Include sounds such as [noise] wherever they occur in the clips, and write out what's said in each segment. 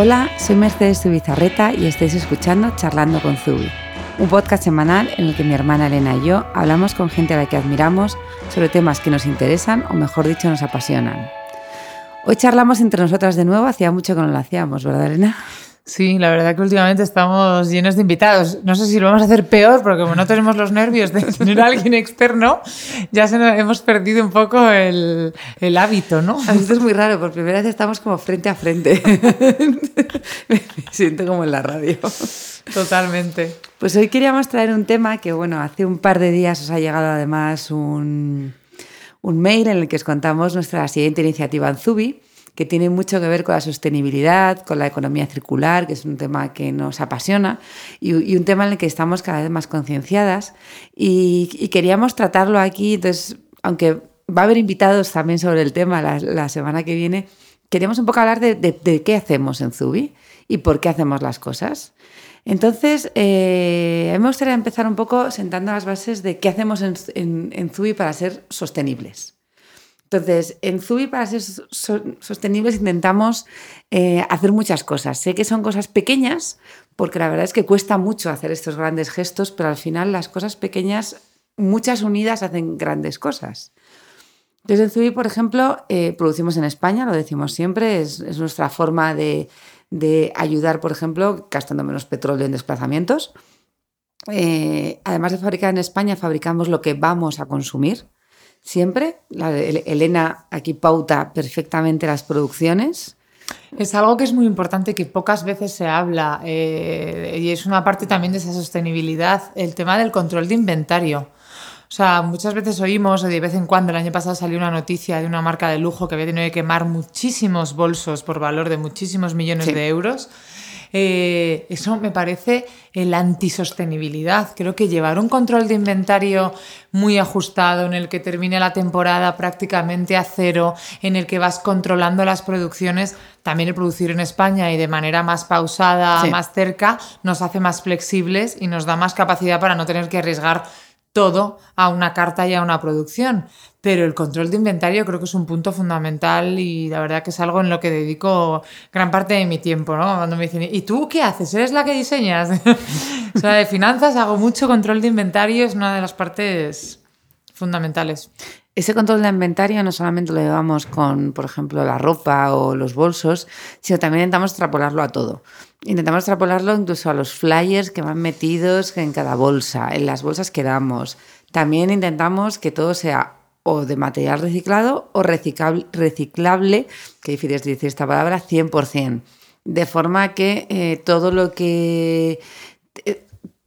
Hola, soy Mercedes Zubizarreta y estáis escuchando Charlando con Zubi, un podcast semanal en el que mi hermana Elena y yo hablamos con gente a la que admiramos sobre temas que nos interesan o mejor dicho nos apasionan. Hoy charlamos entre nosotras de nuevo, hacía mucho que no lo hacíamos, ¿verdad Elena? Sí, la verdad que últimamente estamos llenos de invitados. No sé si lo vamos a hacer peor, porque como no tenemos los nervios de tener a alguien externo, ya se nos, hemos perdido un poco el, el hábito, ¿no? Esto es muy raro, por primera vez estamos como frente a frente. [laughs] Me siento como en la radio. Totalmente. Pues hoy queríamos traer un tema que, bueno, hace un par de días os ha llegado además un, un mail en el que os contamos nuestra siguiente iniciativa en Zubi que tiene mucho que ver con la sostenibilidad, con la economía circular, que es un tema que nos apasiona y, un tema en el que estamos cada vez más concienciadas. Y, queríamos tratarlo aquí, entonces, aunque va a haber invitados también sobre el tema la, semana que viene, queríamos un poco hablar de, qué hacemos en Zubi y por qué hacemos las cosas. Entonces, eh, me gustaría empezar un poco sentando las bases de qué hacemos en, en Zubi para ser sostenibles. Entonces, en Zubi, para ser sostenibles, intentamos eh, hacer muchas cosas. Sé que son cosas pequeñas, porque la verdad es que cuesta mucho hacer estos grandes gestos, pero al final las cosas pequeñas, muchas unidas, hacen grandes cosas. Entonces, en Zubi, por ejemplo, eh, producimos en España, lo decimos siempre, es, nuestra forma de, ayudar, por ejemplo, gastando menos petróleo en desplazamientos. Eh, además de fabricar en España, fabricamos lo que vamos a consumir siempre. La Elena aquí pauta perfectamente las producciones. Es algo que es muy importante que pocas veces se habla eh, y es una parte también de esa sostenibilidad, el tema del control de inventario. O sea, muchas veces oímos, de vez en cuando, el año pasado salió una noticia de una marca de lujo que había tenido que quemar muchísimos bolsos por valor de muchísimos millones de euros. Eh, eso me parece la antisostenibilidad. Creo que llevar un control de inventario muy ajustado, en el que termine la temporada prácticamente a cero, en el que vas controlando las producciones, también el producir en España y de manera más pausada, más cerca, nos hace más flexibles y nos da más capacidad para no tener que arriesgar todo a una carta y a una producción. Pero el control de inventario creo que es un punto fundamental y la verdad que es algo en lo que dedico gran parte de mi tiempo, ¿no? Cuando me dicen, ¿y tú qué haces? ¿Eres la que diseñas? [laughs] o sea, de finanzas hago mucho control de inventario, es una de las partes fundamentales. Ese control de inventario no solamente lo llevamos con, por ejemplo, la ropa o los bolsos, sino también intentamos extrapolarlo a todo. Intentamos extrapolarlo incluso a los flyers que van metidos en cada bolsa, en las bolsas que damos. También intentamos que todo sea o de material reciclado o reciclable, reciclable que difícil es decir esta palabra, 100%. De forma que eh, todo lo que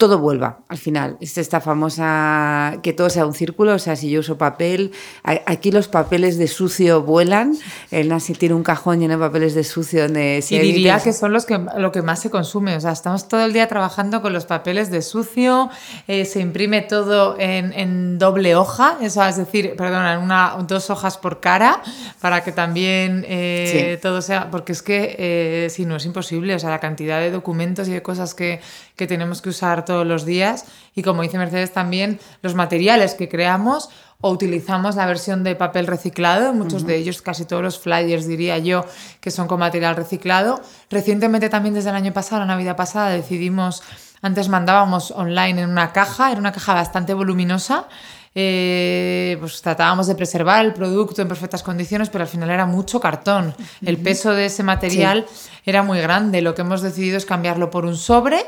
todo vuelva al final. Es esta famosa, que todo sea un círculo, o sea, si yo uso papel, aquí los papeles de sucio vuelan, el Nasi tiene un cajón lleno de papeles de sucio donde... y diría que son los que, lo que más se consume, o sea, estamos todo el día trabajando con los papeles de sucio, eh, se imprime todo en, doble hoja, eso, es decir, perdón, en una, dos hojas por cara, para que también eh, todo sea, porque es que eh, si no es imposible, o sea, la cantidad de documentos y de cosas que, que tenemos que usar todos los días y como dice Mercedes también los materiales que creamos o utilizamos la versión de papel reciclado, muchos de ellos, casi todos los flyers diría yo, que son con material reciclado. Recientemente también desde el año pasado, la Navidad pasada, decidimos, antes mandábamos online en una caja, era una caja bastante voluminosa, eh, pues tratábamos de preservar el producto en perfectas condiciones, pero al final era mucho cartón. El peso de ese material era muy grande. Lo que hemos decidido es cambiarlo por un sobre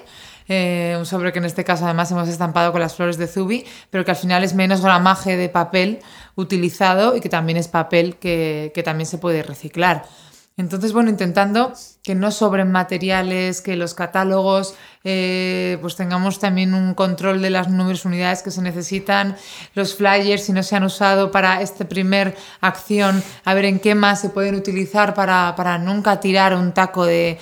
eh, un sobre que en este caso además hemos estampado con las flores de Zubi, pero que al final es menos gramaje de papel utilizado y que también es papel que, también se puede reciclar. Entonces, bueno, intentando que no sobren materiales, que los catálogos eh, pues tengamos también un control de las números unidades que se necesitan, los flyers si no se han usado para esta primer acción, a ver en qué más se pueden utilizar para, nunca tirar un taco de,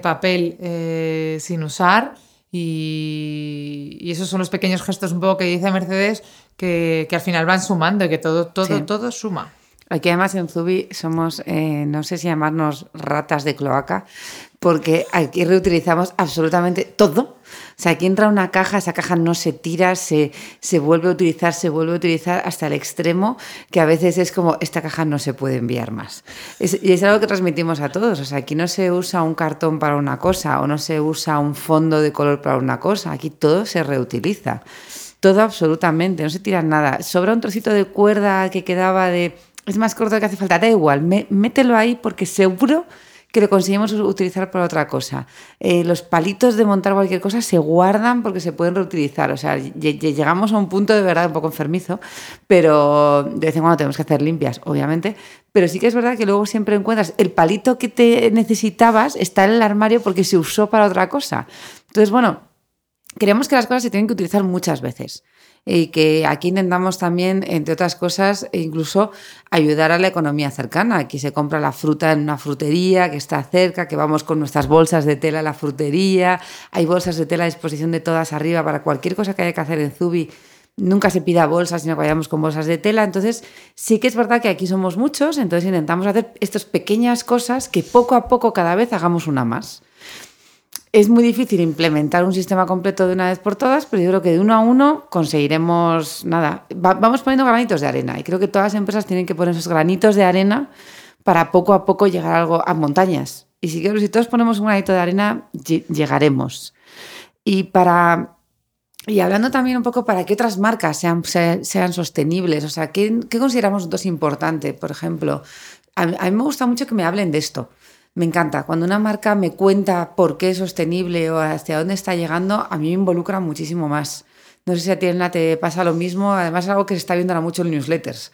papel eh, sin usar. Y, esos son los pequeños gestos un poco que dice Mercedes que, al final van sumando y que todo, todo, todo suma. Aquí además en Zubi somos, eh, no sé si llamarnos ratas de cloaca, porque aquí reutilizamos absolutamente todo. O sea, aquí entra una caja, esa caja no se tira, se, se vuelve a utilizar, se vuelve a utilizar hasta el extremo que a veces es como, esta caja no se puede enviar más. y es algo que transmitimos a todos. O sea, aquí no se usa un cartón para una cosa o no se usa un fondo de color para una cosa. Aquí todo se reutiliza. Todo absolutamente, no se tira nada. Sobra un trocito de cuerda que quedaba de... Es más corto que hace falta, da igual, mételo ahí porque seguro que lo conseguimos utilizar para otra cosa. Eh, los palitos de montar cualquier cosa se guardan porque se pueden reutilizar. O sea, llegamos a un punto de verdad un poco enfermizo, pero de vez en cuando tenemos que hacer limpias, obviamente. Pero sí que es verdad que luego siempre encuentras el palito que te necesitabas está en el armario porque se usó para otra cosa. Entonces, bueno, creemos que las cosas se tienen que utilizar muchas veces y que aquí intentamos también, entre otras cosas, incluso ayudar a la economía cercana. Aquí se compra la fruta en una frutería que está cerca, que vamos con nuestras bolsas de tela a la frutería, hay bolsas de tela a disposición de todas arriba para cualquier cosa que haya que hacer en Zubi. Nunca se pida bolsas, sino que vayamos con bolsas de tela. Entonces, sí que es verdad que aquí somos muchos, entonces intentamos hacer estas pequeñas cosas que poco a poco cada vez hagamos una más. Es muy difícil implementar un sistema completo de una vez por todas, pero yo creo que de uno a uno conseguiremos nada. vamos poniendo granitos de arena y creo que todas las empresas tienen que poner esos granitos de arena para poco a poco llegar a algo a montañas. Y si, todos ponemos un granito de arena, llegaremos. Y para y hablando también un poco para que otras marcas sean, sean, sostenibles, o sea, ¿qué, ¿qué, consideramos nosotros importante? Por ejemplo, a mí me gusta mucho que me hablen de esto me encanta. Cuando una marca me cuenta por qué es sostenible o hacia dónde está llegando, a mí me involucra muchísimo más. No sé si a ti, Elena, te pasa lo mismo. Además, es algo que se está viendo ahora mucho en newsletters.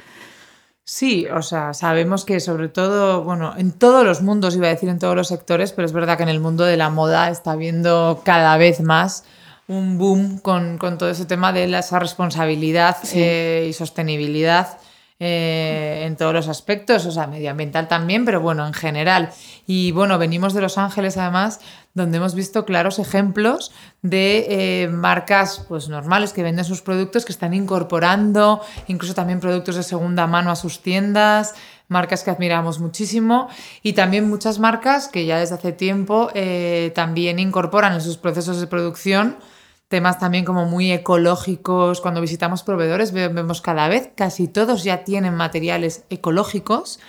Sí, o sea, sabemos que sobre todo, bueno, en todos los mundos, iba a decir en todos los sectores, pero es verdad que en el mundo de la moda está viendo cada vez más un boom con, todo ese tema de esa responsabilidad eh, y sostenibilidad eh, en todos los aspectos, o sea, medioambiental también, pero bueno, en general. Y bueno, venimos de Los Ángeles además, donde hemos visto claros ejemplos de eh, marcas pues normales que venden sus productos, que están incorporando incluso también productos de segunda mano a sus tiendas, marcas que admiramos muchísimo y también muchas marcas que ya desde hace tiempo eh, también incorporan en sus procesos de producción temas también como muy ecológicos. Cuando visitamos proveedores vemos cada vez, casi todos ya tienen materiales ecológicos.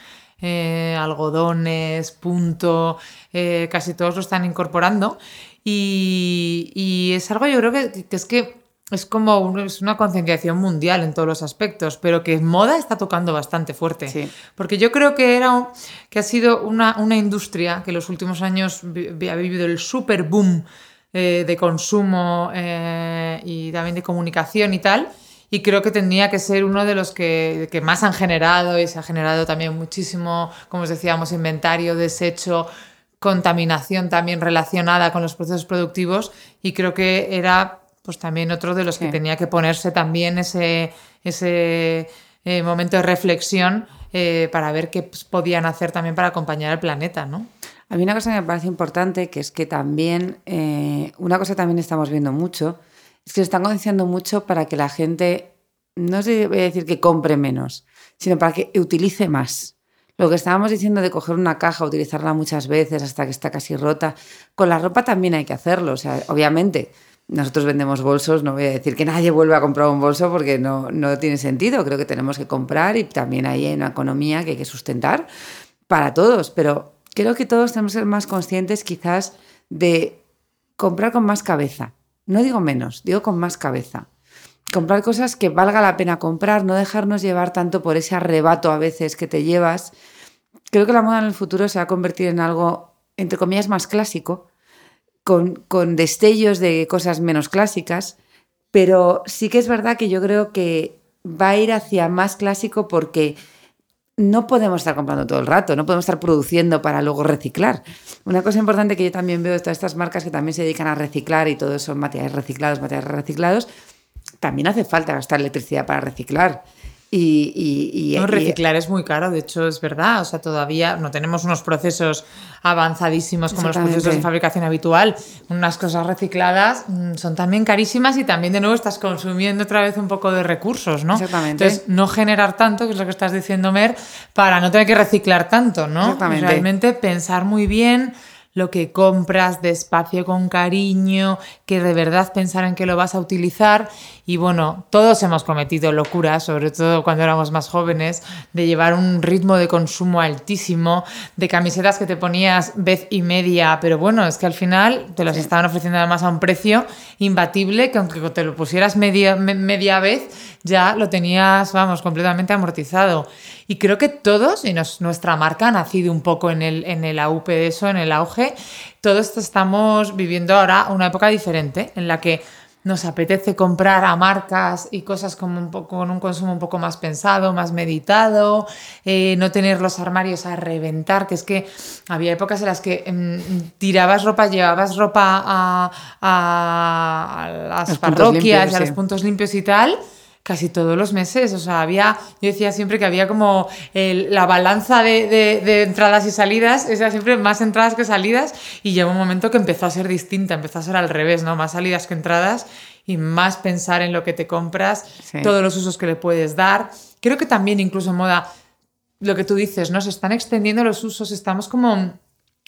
Eh, algodones, punto, eh, casi todos lo están incorporando. Y, es algo, yo creo que, es que es como es una concienciación mundial en todos los aspectos, pero que moda está tocando bastante fuerte. Porque yo creo que, era, que ha sido una, una industria que en los últimos años ha vivido el super boom eh, de consumo eh, y también de comunicación y tal. Y creo que tendría que ser uno de los que, que, más han generado y se ha generado también muchísimo, como os decíamos, inventario, desecho, contaminación también relacionada con los procesos productivos. Y creo que era pues también otro de los que tenía que ponerse también ese, ese eh, momento de reflexión para ver qué podían hacer también para acompañar al planeta, ¿no? A mí una cosa que me parece importante, que es que también, eh, una cosa también estamos viendo mucho, es que se están concienciando mucho para que la gente, no sé, voy a decir que compre menos, sino para que utilice más. Lo que estábamos diciendo de coger una caja, utilizarla muchas veces hasta que está casi rota, con la ropa también hay que hacerlo. O sea, obviamente, nosotros vendemos bolsos, no voy a decir que nadie vuelva a comprar un bolso porque no, no tiene sentido. Creo que tenemos que comprar y también hay una economía que hay que sustentar para todos, pero creo que todos tenemos que ser más conscientes quizás de comprar con más cabeza. No digo menos, digo con más cabeza. Comprar cosas que valga la pena comprar, no dejarnos llevar tanto por ese arrebato a veces que te llevas. Creo que la moda en el futuro se va a convertir en algo, entre comillas, más clásico, con, con destellos de cosas menos clásicas, pero sí que es verdad que yo creo que va a ir hacia más clásico porque no podemos estar comprando todo el rato, no podemos estar produciendo para luego reciclar. Una cosa importante que yo también veo de todas estas marcas que también se dedican a reciclar y todos son materiales reciclados, materiales reciclados, también hace falta gastar electricidad para reciclar. Y, no, reciclar es muy caro, de hecho es verdad, o sea, todavía no tenemos unos procesos avanzadísimos como los procesos de fabricación habitual. Unas cosas recicladas mm, son también carísimas y también de nuevo estás consumiendo otra vez un poco de recursos, ¿no? Exactamente. Entonces, no generar tanto, que es lo que estás diciendo, Mer, para no tener que reciclar tanto, ¿no? Exactamente. Realmente pensar muy bien lo que compras despacio con cariño, que de verdad pensar en que lo vas a utilizar. Y bueno, todos hemos cometido locuras, sobre todo cuando éramos más jóvenes, de llevar un ritmo de consumo altísimo, de camisetas que te ponías vez y media, pero bueno, es que al final te las estaban ofreciendo además a un precio imbatible, que aunque te lo pusieras media, media vez, ya lo tenías, vamos, completamente amortizado. Y creo que todos, y nuestra marca ha nacido un poco en el, en el AUP de eso, en el auge, todos estamos viviendo ahora una época diferente en la que nos apetece comprar a marcas y cosas como un poco, con un consumo un poco más pensado, más meditado, eh, no tener los armarios a reventar, que es que había épocas en las que mm, tirabas ropa, llevabas ropa a, las parroquias y a los puntos limpios y tal casi todos los meses. O sea, había, yo decía siempre que había como la balanza de, entradas y salidas, o sea, siempre más entradas que salidas, y llegó un momento que empezó a ser distinta, empezó a ser al revés, ¿no? Más salidas que entradas y más pensar en lo que te compras, todos los usos que le puedes dar. Creo que también incluso en moda, lo que tú dices, ¿no? Se están extendiendo los usos, estamos como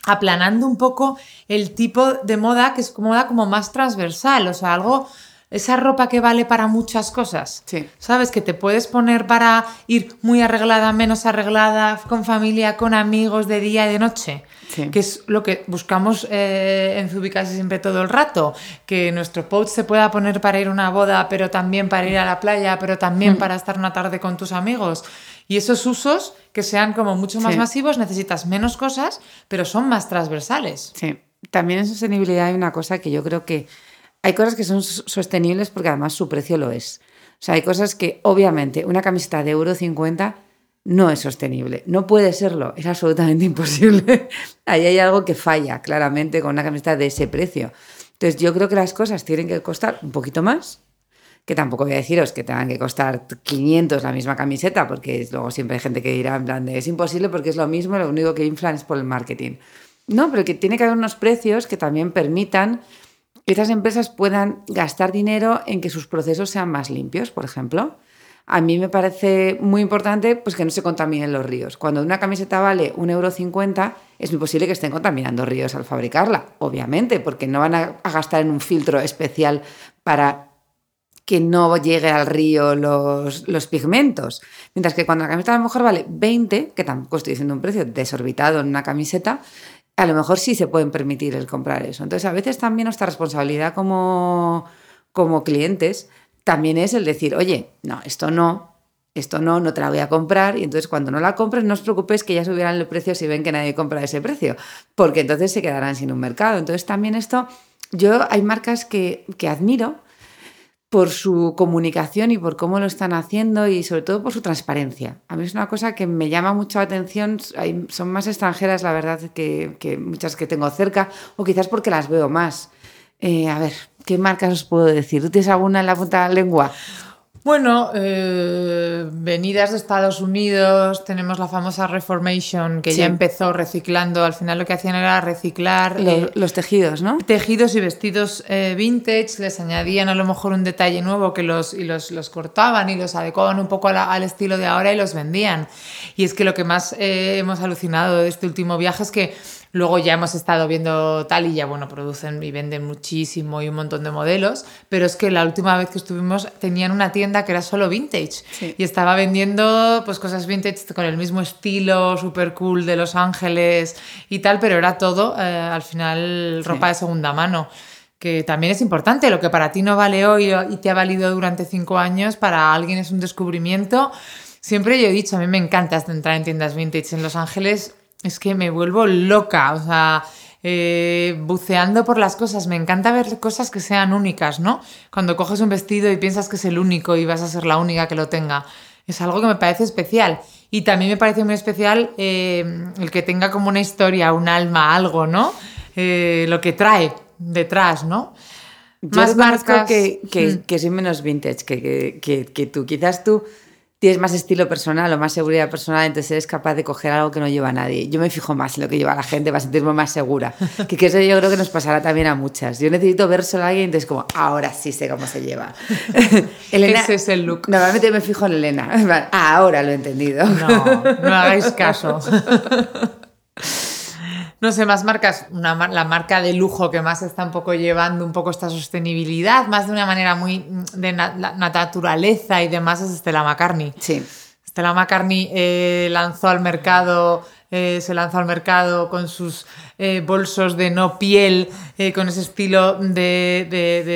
aplanando un poco el tipo de moda que es como moda como más transversal, o sea, algo esa ropa que vale para muchas cosas. Sí. ¿Sabes? Que te puedes poner para ir muy arreglada, menos arreglada, con familia, con amigos, de día y de noche. Sí. Que es lo que buscamos eh, en Zubicasi siempre todo el rato. Que nuestro post se pueda poner para ir a una boda, pero también para ir a la playa, pero también mm. para estar una tarde con tus amigos. Y esos usos que sean como mucho más masivos, necesitas menos cosas, pero son más transversales. Sí. También en sostenibilidad hay una cosa que yo creo que hay cosas que son sostenibles porque además su precio lo es. O sea, hay cosas que obviamente una camiseta de euro 50 no es sostenible. No puede serlo, es absolutamente [laughs] imposible. Ahí hay algo que falla claramente con una camiseta de ese precio. Entonces yo creo que las cosas tienen que costar un poquito más, que tampoco voy a deciros que tengan que costar 500 la misma camiseta, porque luego siempre hay gente que dirá en plan de es imposible porque es lo mismo, lo único que inflan es por el marketing. No, pero que tiene que haber unos precios que también permitan que esas empresas puedan gastar dinero en que sus procesos sean más limpios, por ejemplo. A mí me parece muy importante pues, que no se contaminen los ríos. Cuando una camiseta vale 1,50 euro, es muy posible que estén contaminando ríos al fabricarla, obviamente, porque no van a, gastar en un filtro especial para que no llegue al río los, los, pigmentos. Mientras que cuando la camiseta a lo mejor vale 20, que tampoco estoy diciendo un precio desorbitado en una camiseta, a lo mejor sí se pueden permitir el comprar eso. Entonces, a veces también nuestra responsabilidad como, como clientes también es el decir, oye, no, esto no, esto no, no te la voy a comprar. Y entonces cuando no la compres, no os preocupéis que ya subirán el precio si ven que nadie compra ese precio, porque entonces se quedarán sin un mercado. Entonces también esto, yo hay marcas que, que admiro por su comunicación y por cómo lo están haciendo y sobre todo por su transparencia. A mí es una cosa que me llama mucho la atención, son más extranjeras la verdad que, muchas que tengo cerca o quizás porque las veo más. Eh, a ver, ¿qué marcas os puedo decir? ¿Tú tienes alguna en la punta de la lengua? Bueno, eh, venidas de Estados Unidos, tenemos la famosa Reformation que ya empezó reciclando, al final lo que hacían era reciclar eh, los, tejidos, ¿no? Tejidos y vestidos eh, vintage, les añadían a lo mejor un detalle nuevo que los, y los, los cortaban y los adecuaban un poco al estilo de ahora y los vendían. Y es que lo que más hemos alucinado de este último viaje es que Luego ya hemos estado viendo tal y ya, bueno, producen y venden muchísimo y un montón de modelos, pero es que la última vez que estuvimos tenían una tienda que era solo vintage y estaba vendiendo pues cosas vintage con el mismo estilo súper cool de Los Ángeles y tal, pero era todo eh, al final ropa de segunda mano que también es importante. Lo que para ti no vale hoy y te ha valido durante cinco años, para alguien es un descubrimiento. Siempre yo he dicho, a mí me encanta entrar en tiendas vintage en Los Ángeles es que me vuelvo loca, o sea, eh, buceando por las cosas. Me encanta ver cosas que sean únicas, ¿no? Cuando coges un vestido y piensas que es el único y vas a ser la única que lo tenga. Es algo que me parece especial. Y también me parece muy especial eh, el que tenga como una historia, un alma, algo, ¿no? Eh, lo que trae detrás, ¿no? Más marcas que, que, mm. que, soy menos vintage que, que, tú. Quizás tú tienes más estilo personal o más seguridad personal, entonces eres capaz de coger algo que no lleva nadie. Yo me fijo más en lo que lleva la gente para sentirme más segura. [laughs] Que, que eso yo creo que nos pasará también a muchas. Yo necesito ver solo a alguien, entonces como, ahora sí sé cómo se lleva. [laughs] Elena, Ese es el look. Normalmente me fijo en Elena. Ahora lo he entendido. No, no hagáis caso. [laughs] No sé, más marcas, una, la marca de lujo que más está un poco llevando un poco esta sostenibilidad, más de una manera muy mm, de naturaleza y demás, es Stella McCartney. Sí. Stella McCartney eh, lanzó al mercado, eh, se lanzó al mercado con sus eh, bolsos de no piel, con ese estilo de,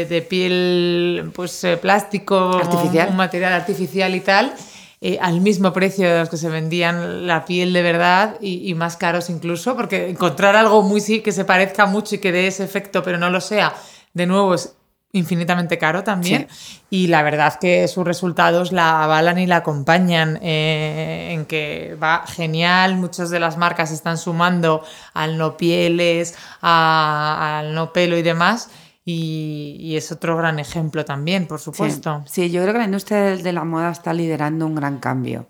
de piel, pues plástico, artificial. un material artificial y tal. Eh, al mismo precio de los que se vendían la piel de verdad y, más caros incluso, porque encontrar algo muy que se parezca mucho y que dé ese efecto, pero no lo sea, de nuevo es infinitamente caro también. Y la verdad que sus resultados la avalan y la acompañan eh, en que va genial. Muchas de las marcas están sumando al no pieles, al no pelo y demás. Y, es otro gran ejemplo también, por supuesto. Sí, yo creo que la industria de la moda está liderando un gran cambio.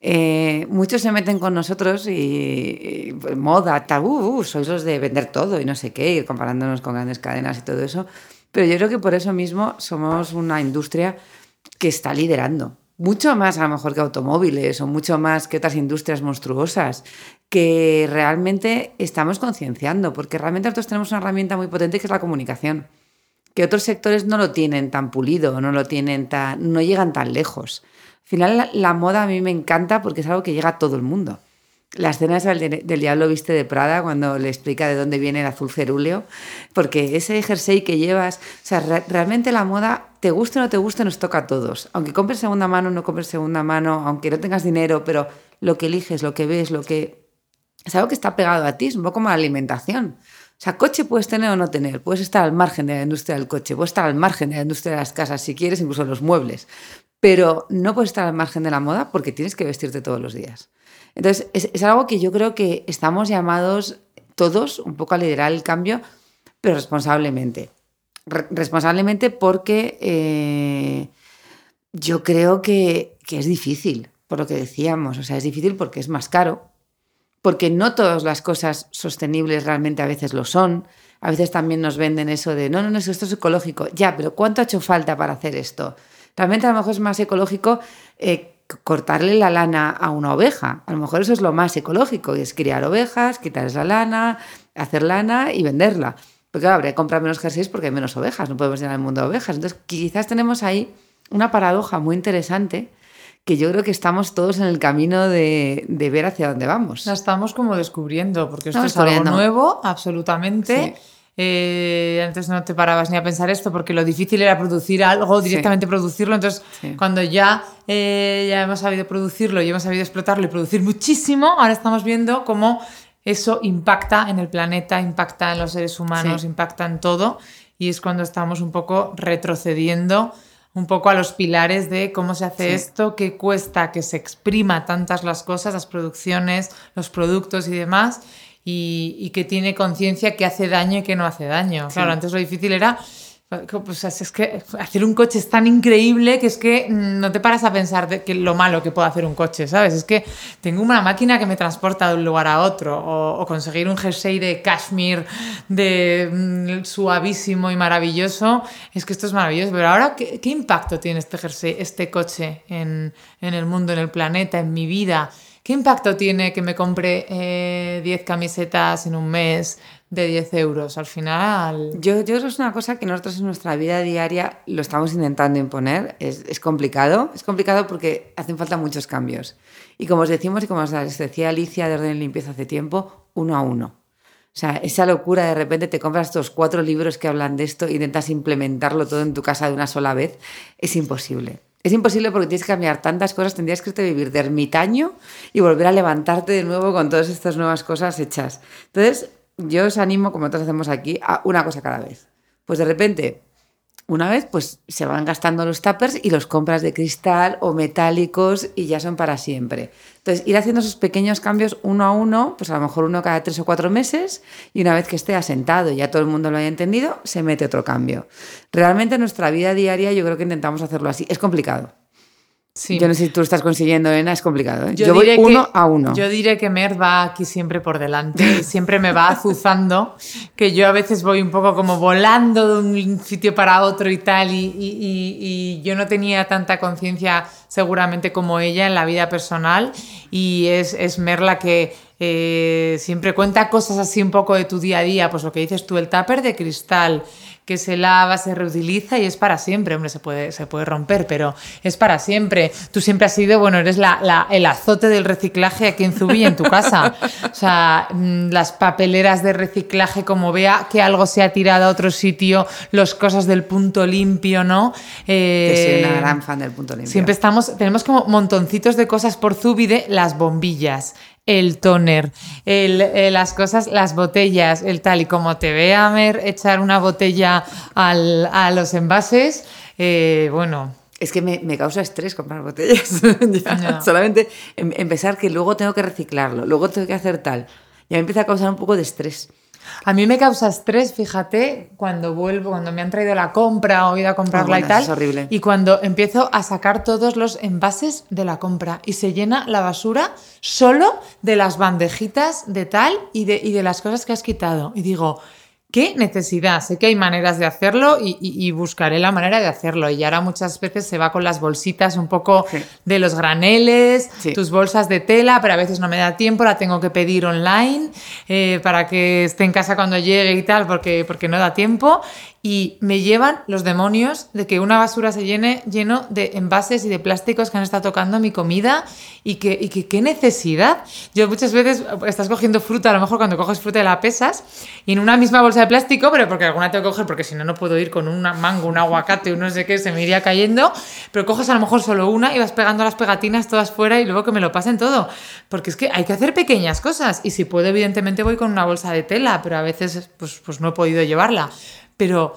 Eh, muchos se meten con nosotros y, pues, moda, tabú, uh, sois los de vender todo y no sé qué, ir comparándonos con grandes cadenas y todo eso. Pero yo creo que por eso mismo somos una industria que está liderando. Mucho más a lo mejor que automóviles o mucho más que otras industrias monstruosas que realmente estamos concienciando, porque realmente nosotros tenemos una herramienta muy potente que es la comunicación, que otros sectores no lo tienen tan pulido, no lo tienen tan, no llegan tan lejos. Al final la, moda a mí me encanta porque es algo que llega a todo el mundo. La escena del, del, Diablo Viste de Prada, cuando le explica de dónde viene el azul cerúleo, porque ese jersey que llevas, o sea, realmente la moda, te guste o no te guste, nos toca a todos. Aunque compres segunda mano no compres segunda mano, aunque no tengas dinero, pero lo que eliges, lo que ves, lo que es algo que está pegado a ti, es un poco como la alimentación. O sea, coche puedes tener o no tener, puedes estar al margen de la industria del coche, puedes estar al margen de la industria de las casas, si quieres, incluso los muebles, pero no puedes estar al margen de la moda porque tienes que vestirte todos los días. Entonces, es, algo que yo creo que estamos llamados todos un poco a liderar el cambio, pero responsablemente. responsablemente porque eh, yo creo que, que es difícil, por lo que decíamos, o sea, es difícil porque es más caro, porque no todas las cosas sostenibles realmente a veces lo son. A veces también nos venden eso de, no, no, no, esto es ecológico. Ya, pero ¿cuánto ha hecho falta para hacer esto? Realmente a lo mejor es más ecológico eh, cortarle la lana a una oveja. A lo mejor eso es lo más ecológico, es criar ovejas, quitarles la lana, hacer lana y venderla. Porque claro, habría que comprar menos jerseys porque hay menos ovejas, no podemos llenar el mundo de ovejas. Entonces quizás tenemos ahí una paradoja muy interesante que yo creo que estamos todos en el camino de, ver hacia dónde vamos. La estamos como descubriendo, porque esto es algo nuevo, absolutamente. Eh, antes no te parabas ni a pensar esto porque lo difícil era producir algo, directamente producirlo. Entonces, cuando ya, eh, ya hemos sabido producirlo y hemos sabido explotarlo y producir muchísimo, ahora estamos viendo cómo eso impacta en el planeta, impacta en los seres humanos, impacta en todo. Y es cuando estamos un poco retrocediendo un poco a los pilares de cómo se hace esto, qué cuesta que se exprima tantas las cosas, las producciones, los productos y demás, y, que tiene conciencia que hace daño y que no hace daño. Claro, antes lo difícil era pues es que hacer un coche es tan increíble que es que no te paras a pensar de lo malo que puede hacer un coche, ¿sabes? Es que tengo una máquina que me transporta de un lugar a otro, o, conseguir un jersey de cashmere de mm, suavísimo y maravilloso, es que esto es maravilloso. Pero ahora, ¿qué, impacto tiene este jersey, este coche en, el mundo, en el planeta, en mi vida? ¿Qué impacto tiene que me compre 10 eh, camisetas en un mes de 10 euros? Al final... Yo, yo creo que es una cosa que nosotros en nuestra vida diaria lo estamos intentando imponer. Es, es complicado. Es complicado porque hacen falta muchos cambios. Y como os decimos y como os decía Alicia de Orden y Limpieza hace tiempo, uno a uno. O sea, esa locura de repente te compras estos cuatro libros que hablan de esto e intentas implementarlo todo en tu casa de una sola vez, es imposible. Es imposible porque tienes que cambiar tantas cosas, tendrías que vivir de ermitaño y volver a levantarte de nuevo con todas estas nuevas cosas hechas. Entonces, yo os animo, como nosotros hacemos aquí, a una cosa cada vez. Pues de repente una vez, pues se van gastando los tuppers y los compras de cristal o metálicos y ya son para siempre. Entonces, ir haciendo esos pequeños cambios uno a uno, pues a lo mejor uno cada tres o cuatro meses y una vez que esté asentado y ya todo el mundo lo haya entendido, se mete otro cambio. Realmente en nuestra vida diaria yo creo que intentamos hacerlo así. Es complicado. Sí. Yo no sé si tú lo estás consiguiendo, Elena, es complicado. ¿eh? Yo Yo, voy diré uno que- a uno. Yo diré que Mer va aquí siempre por delante y siempre me va [laughs] azuzando, que yo a veces voy un poco como volando de un sitio para otro y tal, y, y- y- y yo no tenía tanta conciencia seguramente como ella en la vida personal, y es, es Mer la que eh, siempre cuenta cosas así un poco de tu día a día, pues lo que dices tú, el tupper de cristal, que se lava, se reutiliza y es para siempre. Hombre, se puede, se puede romper, pero es para siempre. Tú siempre has sido, bueno, eres la, la- el azote del reciclaje aquí en Zubi, en tu casa. O sea, mm, las papeleras de reciclaje, como vea que algo se ha tirado a otro sitio, las cosas del punto limpio, ¿no? que soy Eh, una gran fan del punto limpio. Siempre estamos, tenemos como montoncitos de cosas por Zubide, las bombillas, el toner, el- eh, las cosas, las botellas, el tal. Y como te vea Mer echar una botella al- a los envases, eh, bueno, Es que me, me causa estrés comprar botellas. [laughs] Ya. Solamente em- empezar que luego tengo que reciclarlo, luego tengo que hacer tal. Ya me empieza a causar un poco de estrés. A mí me causa estrés, fíjate, cuando vuelvo, cuando me han traído la compra o he ido a comprarla Ah, y bueno, tal. es horrible. Y cuando empiezo a sacar todos los envases de la compra y se llena la basura solo de las bandejitas de tal y de, y de las cosas que has quitado. Y digo, ¿qué necesidad? Sé que hay maneras de hacerlo y, y- y buscaré la manera de hacerlo. Y ahora muchas veces se va con las bolsitas un poco Sí. de los graneles, Sí. tus bolsas de tela, pero a veces no me da tiempo, la tengo que pedir online eh, para que esté en casa cuando llegue y tal, porque, porque no da tiempo. Y me llevan los demonios de que una basura se llene lleno de envases y de plásticos que han estado tocando mi comida y que, y que qué necesidad. Yo muchas veces estás cogiendo fruta, a lo mejor cuando coges fruta la pesas y en una misma bolsa de plástico, pero porque alguna tengo que coger porque si no, no puedo ir con un mango, un aguacate, un no sé qué, se me iría cayendo, pero coges a lo mejor solo una y vas pegando las pegatinas todas fuera y luego que me lo pasen todo. Porque es que hay que hacer pequeñas cosas y si puedo, evidentemente voy con una bolsa de tela, pero a veces pues, pues no he podido llevarla. Pero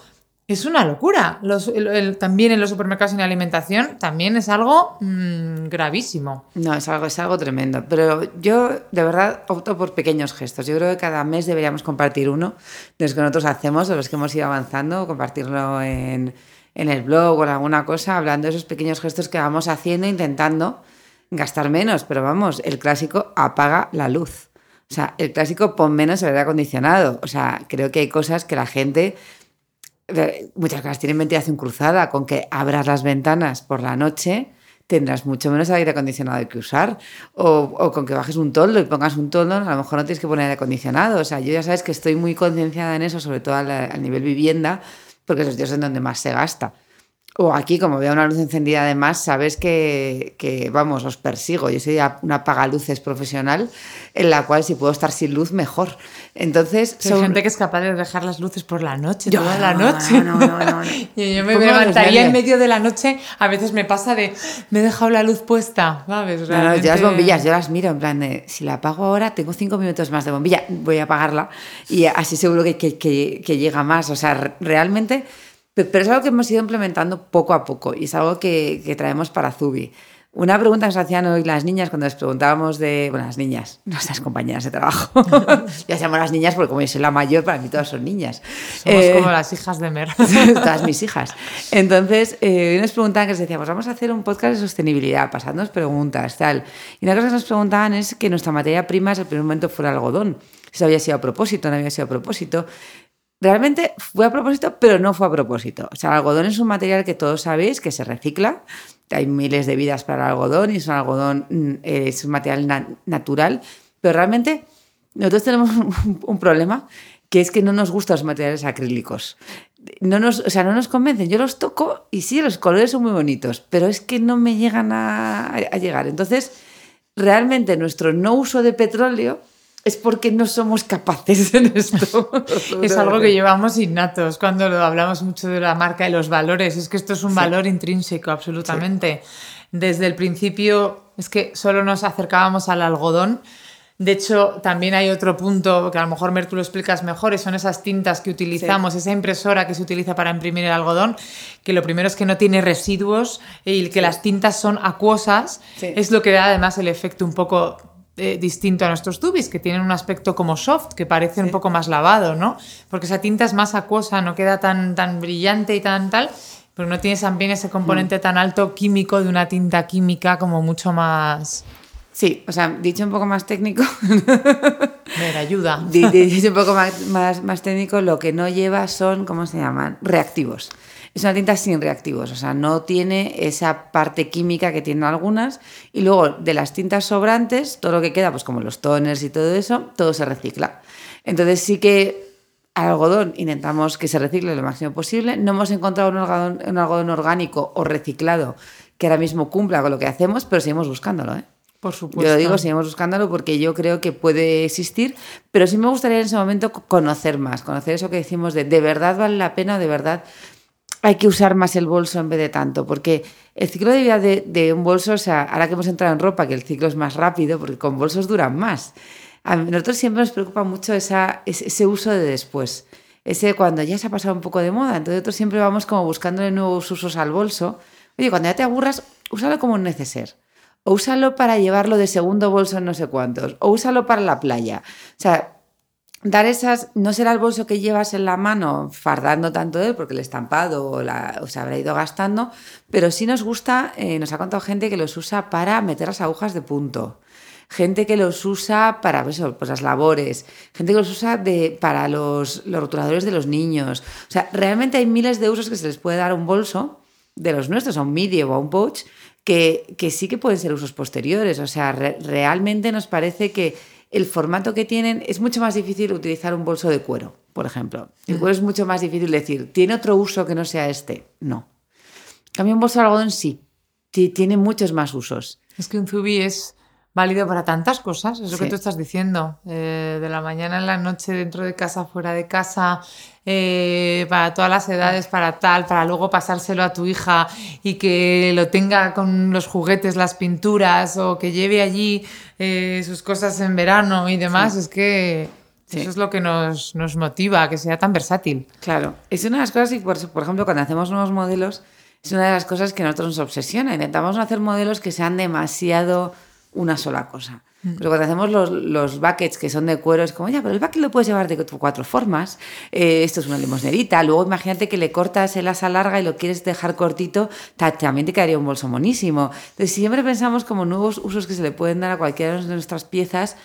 es una locura. Los- el- el- también en los supermercados la alimentación también es algo mm, gravísimo. No, es algo, es algo tremendo. Pero yo, de verdad, opto por pequeños gestos. Yo creo que cada mes deberíamos compartir uno de los que nosotros hacemos, de los que hemos ido avanzando, compartirlo en, en el blog o en alguna cosa, hablando de esos pequeños gestos que vamos haciendo, intentando gastar menos. Pero vamos, el clásico apaga la luz. O sea, el clásico pon menos el aire acondicionado. O sea, creo que hay cosas que la gente muchas casas tienen ventilación cruzada, con que abras las ventanas por la noche tendrás mucho menos aire acondicionado que usar. O, con que bajes un toldo y pongas un toldo, a lo mejor no tienes que poner aire acondicionado. O sea, yo ya sabes que estoy muy concienciada en eso, sobre todo a, la- a nivel vivienda, porque es sitios en donde más se gasta. O aquí, como veo una luz encendida además, sabes que, que, vamos, os persigo. Yo soy una apagaluces profesional en la cual si puedo estar sin luz, mejor. Entonces, Hay son- gente que es capaz de dejar las luces por la noche, Yo- toda la noche. no, no, no, no. [laughs] Y yo me levantaría en medio de la noche, a veces me pasa de, me he dejado la luz puesta, ¿sabes? No, no, yo las Realmente- bombillas, yo las miro en plan de, si la apago ahora, tengo cinco minutos más de bombilla, voy a apagarla y así seguro que, que, que- llega más. O sea, re- realmente, pero es algo que hemos ido implementando poco a poco y es algo que, que traemos para Zubi. Una pregunta que nos hacían hoy las niñas cuando les preguntábamos de, bueno, las niñas, [laughs] nuestras compañeras de trabajo. [laughs] ya se llaman las niñas porque como yo soy la mayor, para mí todas son niñas. Somos Eh, como las hijas de Mer. [laughs] todas mis hijas. Entonces, eh, hoy nos preguntaban que les decíamos, vamos a hacer un podcast de sostenibilidad, pasándonos preguntas, tal. Y una cosa que nos preguntaban es que nuestra materia prima es el primer momento fuera algodón. Eso había sido a propósito, no había sido a propósito. Realmente fue a propósito, pero no fue a propósito. O sea, el algodón es un material que todos sabéis que se recicla. Hay miles de vidas para el algodón y es un algodón, mm, eh, es un material na- natural. Pero realmente nosotros tenemos [laughs] un, problema que es que no nos gustan los materiales acrílicos. No nos, o sea, no nos convencen. Yo los toco y sí, los colores son muy bonitos, pero es que no me llegan a llegar. Entonces, realmente nuestro no uso de petróleo es porque no somos capaces en esto. [laughs] Es algo que llevamos innatos cuando lo hablamos mucho de la marca y los valores. Es que esto es un Sí. valor intrínseco, absolutamente. Desde el principio es que solo nos acercábamos al algodón. De hecho, también hay otro punto que a lo mejor Mer, tú lo explicas mejor, y son esas tintas que utilizamos, esa impresora que se utiliza para imprimir el algodón, que lo primero es que no tiene residuos y que las tintas son acuosas, Sí. es lo que da además el efecto un poco eh, distinto a nuestros tubis, que tienen un aspecto como soft, que parece un poco más lavado, ¿no? Porque esa tinta es más acuosa, no queda tan, tan brillante y tan tal, Pero no tienes también ese componente tan alto químico de una tinta química como mucho más... Sí, o sea, dicho un poco más técnico. Ayuda. dicho un poco más, más, más técnico, lo que no lleva son, ¿cómo se llaman? Reactivos. Es una tinta sin reactivos, o sea, no tiene esa parte química que tienen algunas. Y luego de las tintas sobrantes, todo lo que queda, pues como los toners y todo eso, todo se recicla. Entonces sí que algodón intentamos que se recicle lo máximo posible. No hemos encontrado un algodón, un algodón orgánico o reciclado que ahora mismo cumpla con lo que hacemos, pero seguimos buscándolo. ¿eh? Por supuesto. Yo lo digo, seguimos buscándolo porque yo creo que puede existir, pero sí me gustaría en ese momento conocer más, conocer eso que decimos de de verdad vale la pena, de verdad hay que usar más el bolso en vez de tanto, porque el ciclo de vida de, un bolso, o sea, ahora que hemos entrado en ropa, que el ciclo es más rápido, porque con bolsos duran más. A nosotros siempre nos preocupa mucho ese uso de después, ese cuando ya se ha pasado un poco de moda, entonces nosotros siempre vamos como buscándole nuevos usos al bolso. Oye, cuando ya te aburras, úsalo como un neceser. O úsalo para llevarlo de segundo bolso en no sé cuántos. O úsalo para la playa. O sea, dar esas, no será el bolso que llevas en la mano fardando tanto de él, porque el estampado o, la, se habrá ido gastando, pero sí nos gusta, eh, nos ha contado gente que los usa para meter las agujas de punto. Gente que los usa para pues pues las labores, gente que los usa de, para los, los rotuladores de los niños. O sea, realmente hay miles de usos que se les puede dar a un bolso de los nuestros, a un midi o a un pouch, que, que sí que pueden ser usos posteriores. O sea, realmente nos parece que el formato que tienen es mucho más difícil utilizar un bolso de cuero, por ejemplo. El cuero es mucho más difícil decir, ¿tiene otro uso que no sea este? No. Cambio un bolso de algodón sí, tiene muchos más usos. Es que un zubi es válido para tantas cosas, es lo que tú estás diciendo, eh, de la mañana en la noche, dentro de casa, fuera de casa, eh, para todas las edades, para tal, para luego pasárselo a tu hija y que lo tenga con los juguetes, las pinturas o que lleve allí eh, sus cosas en verano y demás, es que Eso es lo que nos, nos, motiva, que sea tan versátil. Claro, es una de las cosas, y por, por ejemplo, cuando hacemos nuevos modelos, es una de las cosas que a nosotros nos obsesiona. Intentamos no hacer modelos que sean demasiado una sola cosa. Mm. Pero cuando hacemos los, los, buckets que son de cuero, es como, ya, pero el bucket lo puedes llevar de cuatro formas. Eh, esto es una limosnerita. Luego imagínate que le cortas el asa larga y lo quieres dejar cortito, también te quedaría un bolso monísimo. Entonces siempre pensamos como nuevos usos que se le pueden dar a cualquiera de nuestras piezas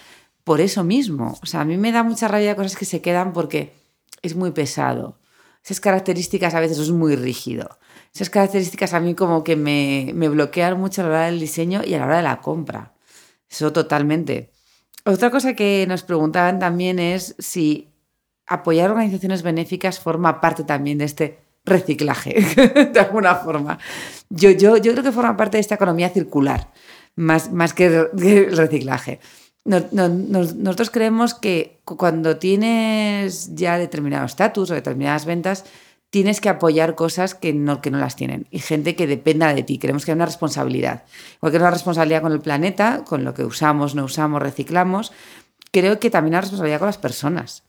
por eso mismo. O sea, a mí me da mucha rabia cosas que se quedan porque es muy pesado. Esas características a veces es muy rígido. Esas características a mí como que me, me bloquean mucho a la hora del diseño y a la hora de la compra. Eso totalmente. Otra cosa que nos preguntaban también es si apoyar organizaciones benéficas forma parte también de este reciclaje, [laughs] de alguna forma. Yo, yo, yo creo que forma parte de esta economía circular, más, más que el [laughs] reciclaje. nosotros creemos que cuando tienes ya determinado estatus o determinadas ventas, tienes que apoyar cosas que no, que no las tienen y gente que dependa de ti. Queremos que haya una responsabilidad. Igual que una responsabilidad con el planeta, con lo que usamos, no usamos, reciclamos, creo que también una responsabilidad con las personas.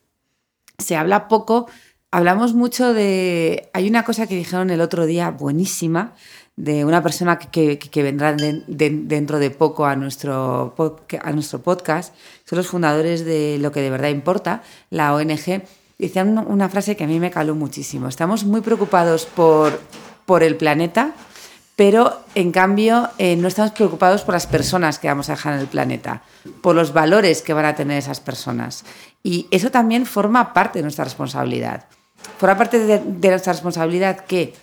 Se habla poco, hablamos mucho de... Hay una cosa que dijeron el otro día buenísima de una persona que, que, vendrá dentro de poco a nuestro, a nuestro podcast. Son los fundadores de Lo que de verdad importa, la ONG decían una frase que a mí me caló muchísimo. Estamos muy preocupados por, por el planeta, pero en cambio eh, no estamos preocupados por las personas que vamos a dejar en el planeta, por los valores que van a tener esas personas. Y eso también forma parte de nuestra responsabilidad. Forma parte de, nuestra responsabilidad que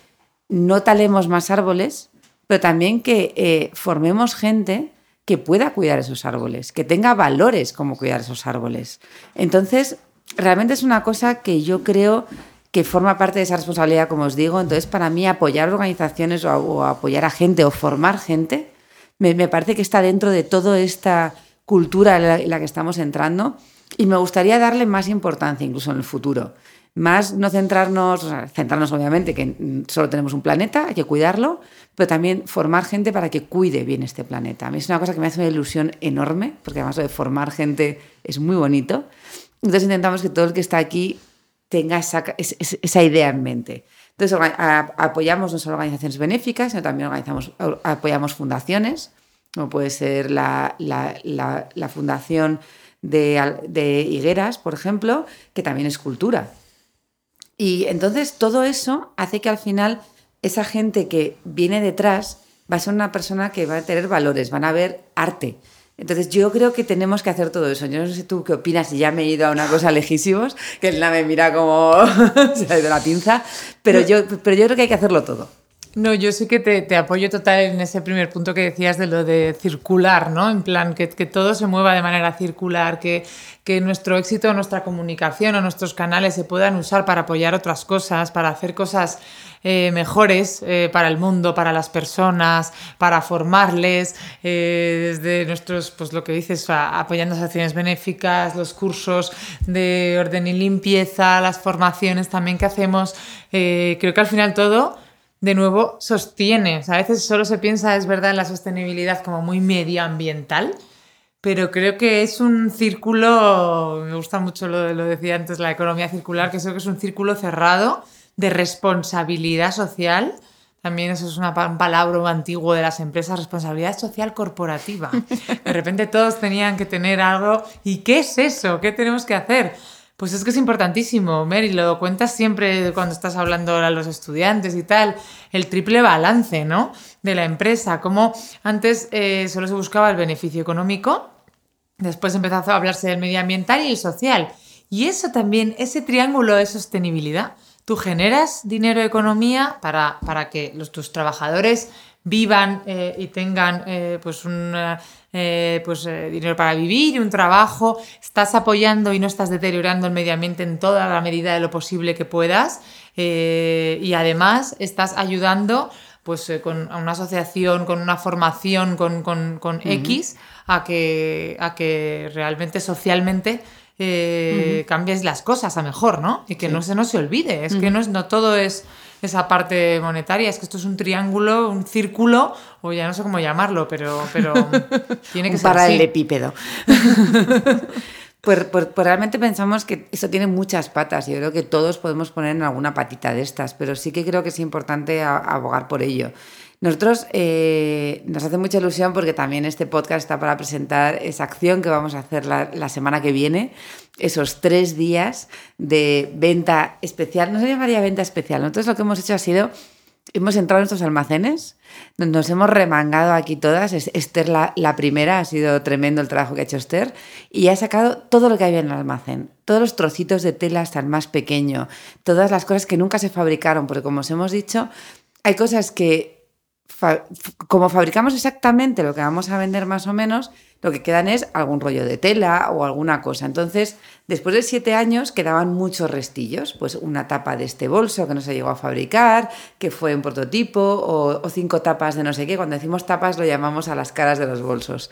no talemos más árboles, pero también que eh, formemos gente que pueda cuidar esos árboles, que tenga valores como cuidar esos árboles. Entonces, realmente es una cosa que yo creo que forma parte de esa responsabilidad, como os digo. Entonces, para mí, apoyar organizaciones o, apoyar a gente o formar gente, me, parece que está dentro de toda esta cultura en la, que estamos entrando y me gustaría darle más importancia incluso en el futuro. Más no centrarnos, centrarnos obviamente que solo tenemos un planeta, hay que cuidarlo, pero también formar gente para que cuide bien este planeta. A mí es una cosa que me hace una ilusión enorme, porque además de formar gente es muy bonito. Entonces intentamos que todo el que está aquí tenga esa, esa idea en mente. Entonces apoyamos no solo organizaciones benéficas, sino también organizamos, apoyamos fundaciones, como puede ser la, la, la, fundación de, de, Higueras, por ejemplo, que también es cultura. Y entonces todo eso hace que al final esa gente que viene detrás va a ser una persona que va a tener valores, van a ver arte. Entonces yo creo que tenemos que hacer todo eso. Yo no sé tú qué opinas, y ya me he ido a una cosa lejísimos, que él me mira como [laughs] se ha ido la pinza, pero yo, pero yo creo que hay que hacerlo todo. No, yo sí que te, te, apoyo total en ese primer punto que decías de lo de circular, ¿no? En plan, que, que todo se mueva de manera circular, que, que, nuestro éxito, nuestra comunicación o nuestros canales se puedan usar para apoyar otras cosas, para hacer cosas eh, mejores eh, para el mundo, para las personas, para formarles, eh, desde nuestros, pues lo que dices, apoyando las acciones benéficas, los cursos de orden y limpieza, las formaciones también que hacemos. creo que al final todo de nuevo, sostiene. a veces solo se piensa, es verdad, en la sostenibilidad como muy medioambiental, pero creo que es un círculo, me gusta mucho lo, lo decía antes, la economía circular, que creo que es un círculo cerrado de responsabilidad social. También eso es una, un palabra antiguo de las empresas, responsabilidad social corporativa. De repente todos tenían que tener algo. ¿Y qué es eso? ¿Qué tenemos que hacer? Pues es que es importantísimo, Mary, lo cuentas siempre cuando estás hablando a los estudiantes y tal, el triple balance, ¿no? De la empresa, como antes eh, solo se buscaba el beneficio económico, después empezó a hablarse del medioambiental y el social. Y eso también, ese triángulo de sostenibilidad, tú generas dinero, economía para, para que los, tus trabajadores vivan eh, y tengan eh, pues un eh, pues, dinero para vivir y un trabajo, estás apoyando y no estás deteriorando el medio ambiente en toda la medida de lo posible que puedas y además estás ayudando pues con una asociación, con una formación, con, con, con X, a que, a que realmente socialmente cambies las cosas a mejor, ¿no? Y que no se nos se olvide, es que no, es, no todo es esa parte monetaria. Es que esto es un triángulo, un círculo, o ya no sé cómo llamarlo, pero, pero [laughs] tiene que ser para el epípedo. [laughs] Pues, pues, pues, realmente pensamos que esto tiene muchas patas. Yo creo que todos podemos poner en alguna patita de estas, pero sí que creo que es importante abogar por ello. Nosotros eh, nos hace mucha ilusión porque también este podcast está para presentar esa acción que vamos a hacer la, semana que viene, esos tres días de venta especial. No se llamaría venta especial. Nosotros lo que hemos hecho ha sido, hemos entrado en nuestros almacenes, nos hemos remangado aquí todas. Esther, la, la primera, ha sido tremendo el trabajo que ha hecho Esther, y ha sacado todo lo que había en el almacén, todos los trocitos de tela hasta el más pequeño, todas las cosas que nunca se fabricaron, porque como os hemos dicho, hay cosas que como fabricamos exactamente lo que vamos a vender más o menos, lo que quedan es algún rollo de tela o alguna cosa. Entonces, después de siete años quedaban muchos restillos, pues una tapa de este bolso que no se llegó a fabricar, que fue un prototipo, o, o cinco tapas de no sé qué. Cuando decimos tapas lo llamamos a las caras de los bolsos.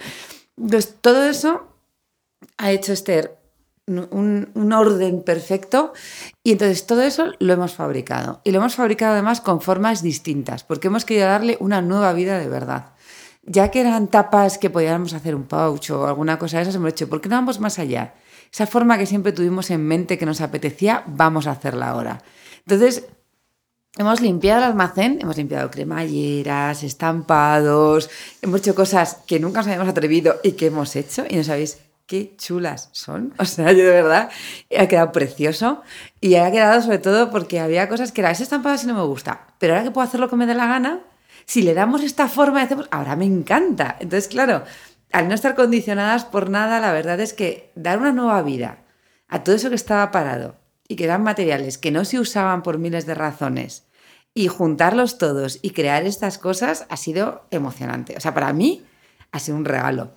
Entonces, todo eso ha hecho Esther un, orden perfecto y entonces todo eso lo hemos fabricado. Y lo hemos fabricado además con formas distintas, porque hemos querido darle una nueva vida de verdad. Ya que eran tapas que podíamos hacer un pouch o alguna cosa de esas, hemos dicho, ¿por qué no vamos más allá? Esa forma que siempre tuvimos en mente que nos apetecía, vamos a hacerla ahora. Entonces, hemos limpiado el almacén, hemos limpiado cremalleras, estampados, hemos hecho cosas que nunca nos habíamos atrevido y que hemos hecho y no sabéis qué chulas son. [laughs] O sea, yo de verdad ha quedado precioso y ha quedado sobre todo porque había cosas que era, ese estampado si no me gusta, pero ahora que puedo hacer lo que me dé la gana, si le damos esta forma, hacemos, ahora me encanta. Entonces, claro, al no estar condicionadas por nada, la verdad es que dar una nueva vida a todo eso que estaba parado y que eran materiales que no se usaban por miles de razones y juntarlos todos y crear estas cosas ha sido emocionante. O sea, para mí ha sido un regalo.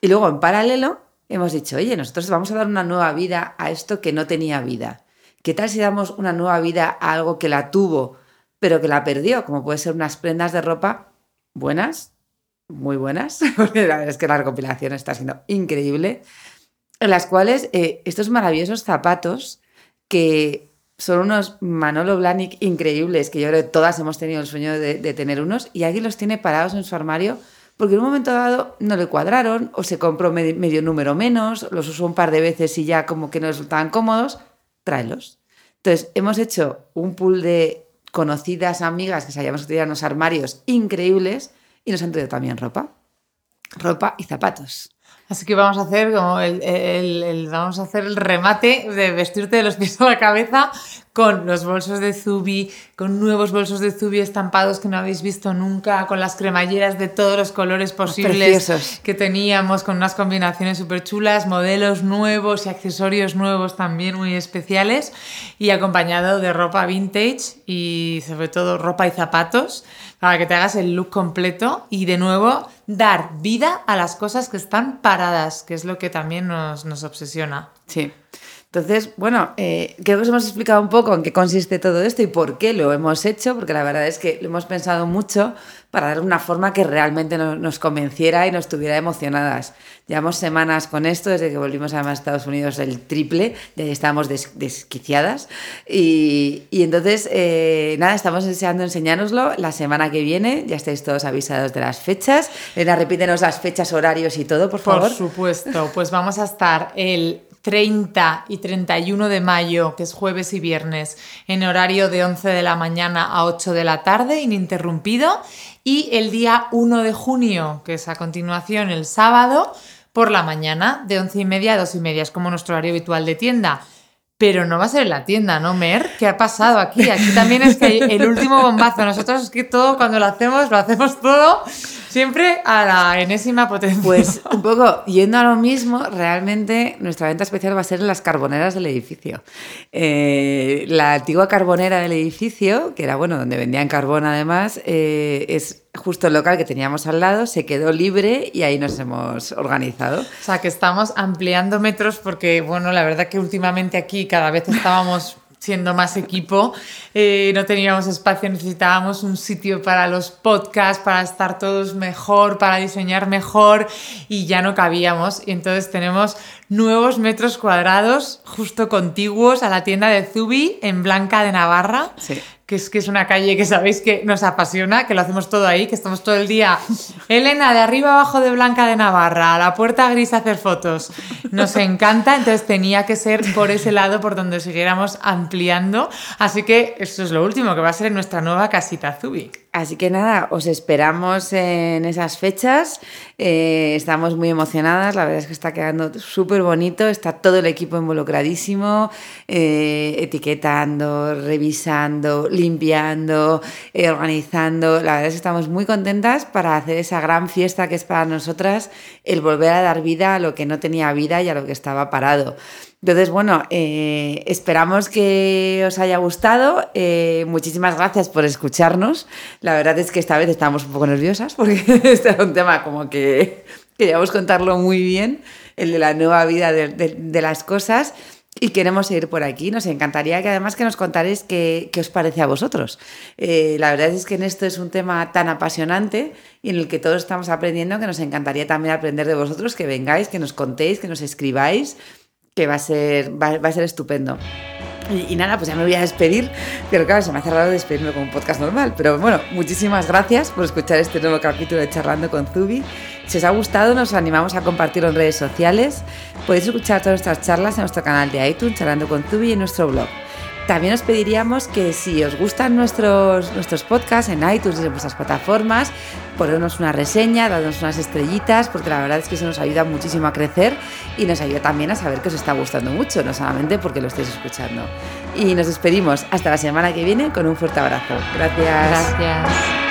Y luego, en paralelo, hemos dicho, oye, nosotros vamos a dar una nueva vida a esto que no tenía vida. ¿Qué tal si damos una nueva vida a algo que la tuvo, pero que la perdió? Como puede ser unas prendas de ropa buenas, muy buenas, [laughs] porque la verdad es que la recopilación está siendo increíble, en las cuales eh, estos maravillosos zapatos que son unos Manolo Blahnik increíbles, que yo creo que todas hemos tenido el sueño de, de tener unos, y alguien los tiene parados en su armario porque en un momento dado no le cuadraron o se compró medio, número menos, los usó un par de veces y ya como que no resultaban cómodos, tráelos. Entonces, hemos hecho un pool de conocidas amigas que sabíamos que tenían unos armarios increíbles y nos han traído también ropa. Ropa y zapatos. Así que vamos a hacer como el, vamos a hacer el remate de vestirte de los pies a la cabeza con los bolsos de Zubi, con nuevos bolsos de Zubi estampados que no habéis visto nunca, con las cremalleras de todos los colores posibles que teníamos, con unas combinaciones súper chulas, modelos nuevos y accesorios nuevos también muy especiales y acompañado de ropa vintage y sobre todo ropa y zapatos para que te hagas el look completo y de nuevo dar vida a las cosas que están paradas, que es lo que también nos, nos obsesiona. Sí. Entonces, bueno, eh, creo que os hemos explicado un poco en qué consiste todo esto y por qué lo hemos hecho, porque la verdad es que lo hemos pensado mucho para dar una forma que realmente nos, convenciera y nos tuviera emocionadas. Llevamos semanas con esto, desde que volvimos a Estados Unidos el triple, ya estábamos desquiciadas. Y, entonces, eh, nada, estamos deseando enseñárnoslo la semana que viene, ya estáis todos avisados de las fechas. Elena, repítenos las fechas, horarios y todo, por favor. Por supuesto, pues vamos a estar el 30 y 31 de mayo, que es jueves y viernes, en horario de 11 de la mañana a 8 de la tarde, ininterrumpido. Y el día 1 de junio, que es a continuación el sábado, por la mañana, de 11 y media a 2 y media. Es como nuestro horario habitual de tienda. Pero no va a ser en la tienda, ¿no, Mer? ¿Qué ha pasado aquí? Aquí también es que el último bombazo. Nosotros es que todo, cuando lo hacemos, lo hacemos todo siempre a la enésima potencia. Pues [laughs] un poco yendo a lo mismo, realmente nuestra venta especial va a ser en las carboneras del edificio. Eh, la antigua carbonera del edificio, que era bueno, donde vendían carbón además, eh, es justo el local que teníamos al lado se quedó libre y ahí nos hemos organizado. O sea, que estamos ampliando metros porque, bueno, la verdad que últimamente aquí cada vez estábamos siendo más equipo, eh, no teníamos espacio, necesitábamos un sitio para los podcasts, para estar todos mejor, para diseñar mejor y ya no cabíamos. Y entonces tenemos nuevos metros cuadrados justo contiguos a la tienda de Zubi en Blanca de Navarra. Sí que es, que es una calle que sabéis que nos apasiona, que lo hacemos todo ahí, que estamos todo el día, Elena, de arriba abajo de Blanca de Navarra, a la puerta gris a hacer fotos. Nos encanta, entonces tenía que ser por ese lado por donde siguiéramos ampliando. Así que esto es lo último, que va a ser en nuestra nueva casita Zubi. Así que nada, os esperamos en esas fechas. Eh, estamos muy emocionadas, la verdad es que está quedando súper bonito, está todo el equipo involucradísimo, eh, etiquetando, revisando, limpiando, eh, organizando. La verdad es que estamos muy contentas para hacer esa gran fiesta que es para nosotras el volver a dar vida a lo que no tenía vida y a lo que estaba parado. Entonces, bueno, eh, esperamos que os haya gustado. Eh, muchísimas gracias por escucharnos. La verdad es que esta vez estamos un poco nerviosas porque [laughs] este era un tema como que queríamos contarlo muy bien, el de la nueva vida de, las cosas. Y queremos seguir por aquí. Nos encantaría que además que nos contaréis qué, os parece a vosotros. Eh, la verdad es que en esto es un tema tan apasionante y en el que todos estamos aprendiendo que nos encantaría también aprender de vosotros, que vengáis, que nos contéis, que nos escribáis que va a ser, va, a ser estupendo. Y, nada, pues ya me voy a despedir, pero claro, se me ha cerrado despedirme con un podcast normal. Pero bueno, muchísimas gracias por escuchar este nuevo capítulo de Charlando con Zubi. Si os ha gustado, nos animamos a compartirlo en redes sociales. Podéis escuchar todas nuestras charlas en nuestro canal de iTunes, Charlando con Zubi, y en nuestro blog. También os pediríamos que si os gustan nuestros, nuestros podcasts en iTunes y en vuestras plataformas, ponernos una reseña, darnos unas estrellitas, porque la verdad es que eso nos ayuda muchísimo a crecer y nos ayuda también a saber que os está gustando mucho, no solamente porque lo estéis escuchando. Y nos despedimos hasta la semana que viene con un fuerte abrazo. Gracias. Gracias.